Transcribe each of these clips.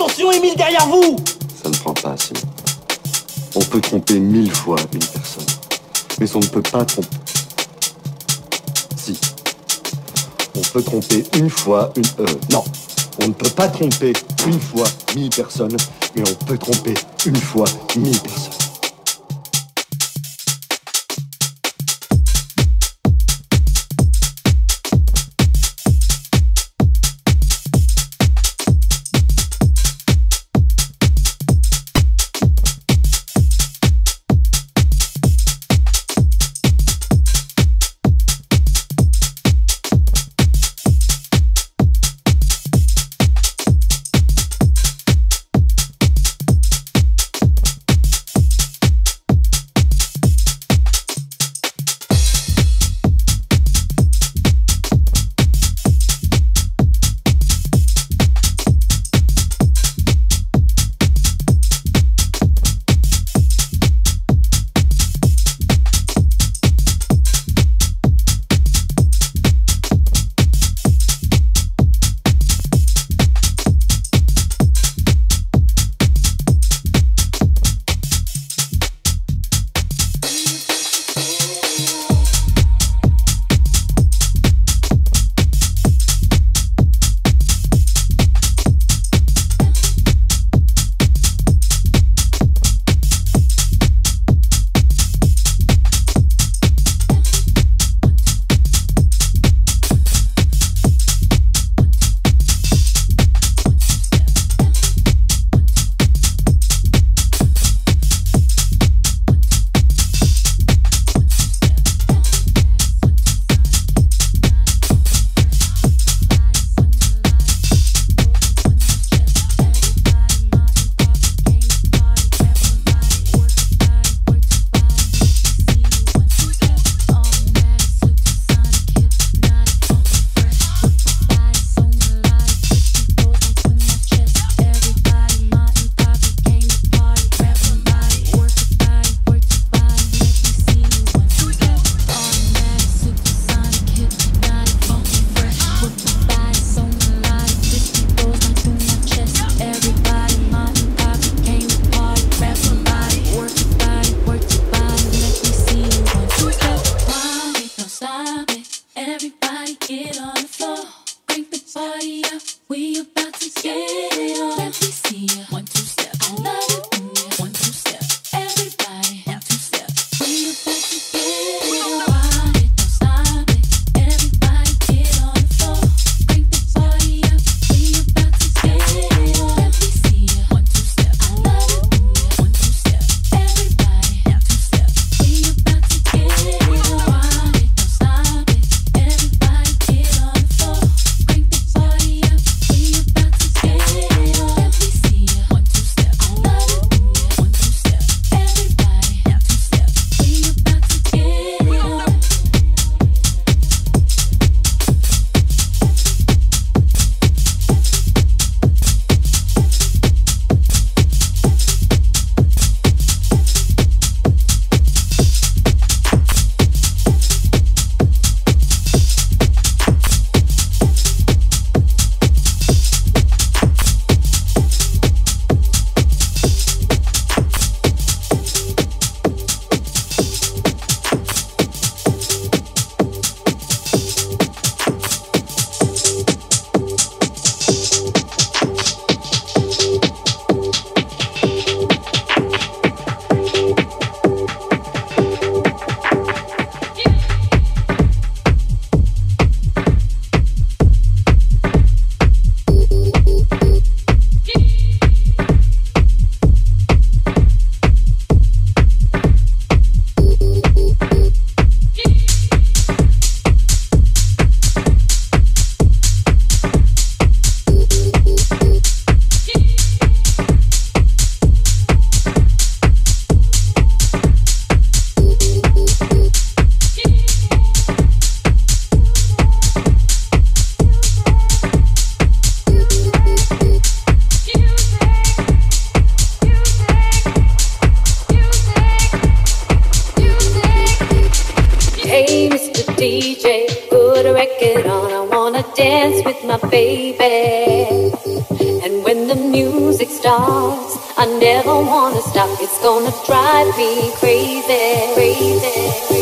Attention, Émile, derrière vous Ça ne prend pas, Simon. On peut tromper mille fois une personne. Mais on ne peut pas tromper. Si. On peut tromper une fois une. Euh, non. On ne peut pas tromper une fois mille personnes, mais on peut tromper une fois mille personnes. Stop, it's gonna drive me crazy, crazy,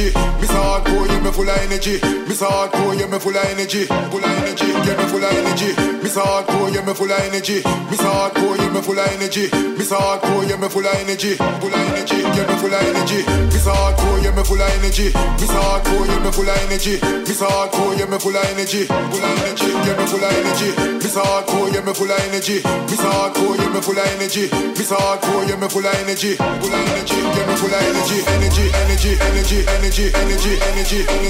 budget energy. Miss hardcore, yeah, me full of energy. Full of energy, yeah, me full of energy. Miss hardcore, yeah, me full of energy. Miss hardcore, yeah, me full of energy. Miss hardcore, yeah, me full of energy. Full of energy, yeah, me full of energy. Miss hardcore, yeah, me full of energy. Miss hardcore, yeah, me full of energy. Miss hardcore, yeah, me full of energy. Full of energy, yeah, me full of energy. Miss hardcore, yeah, me full of energy. Miss hardcore, yeah, me full of energy. Miss hardcore, yeah, me full of energy. Full of energy, yeah, me full of energy. Energy, energy, energy, energy, energy, energy, energy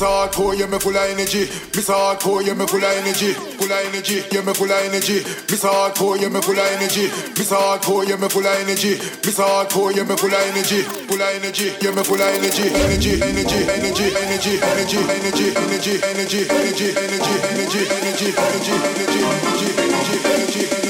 Hardcore, yeah, me full of energy. Miss hardcore, yeah, me full of energy. Full of energy, yeah, me full of energy. Miss hardcore, yeah, me full of energy. Miss hardcore, yeah, me full of energy. Miss hardcore, yeah, me full of energy. Full of energy, yeah, me full of energy. Energy, energy, energy, energy, energy, energy, energy, energy, energy, energy, energy, energy, energy, energy, energy, energy, energy, energy.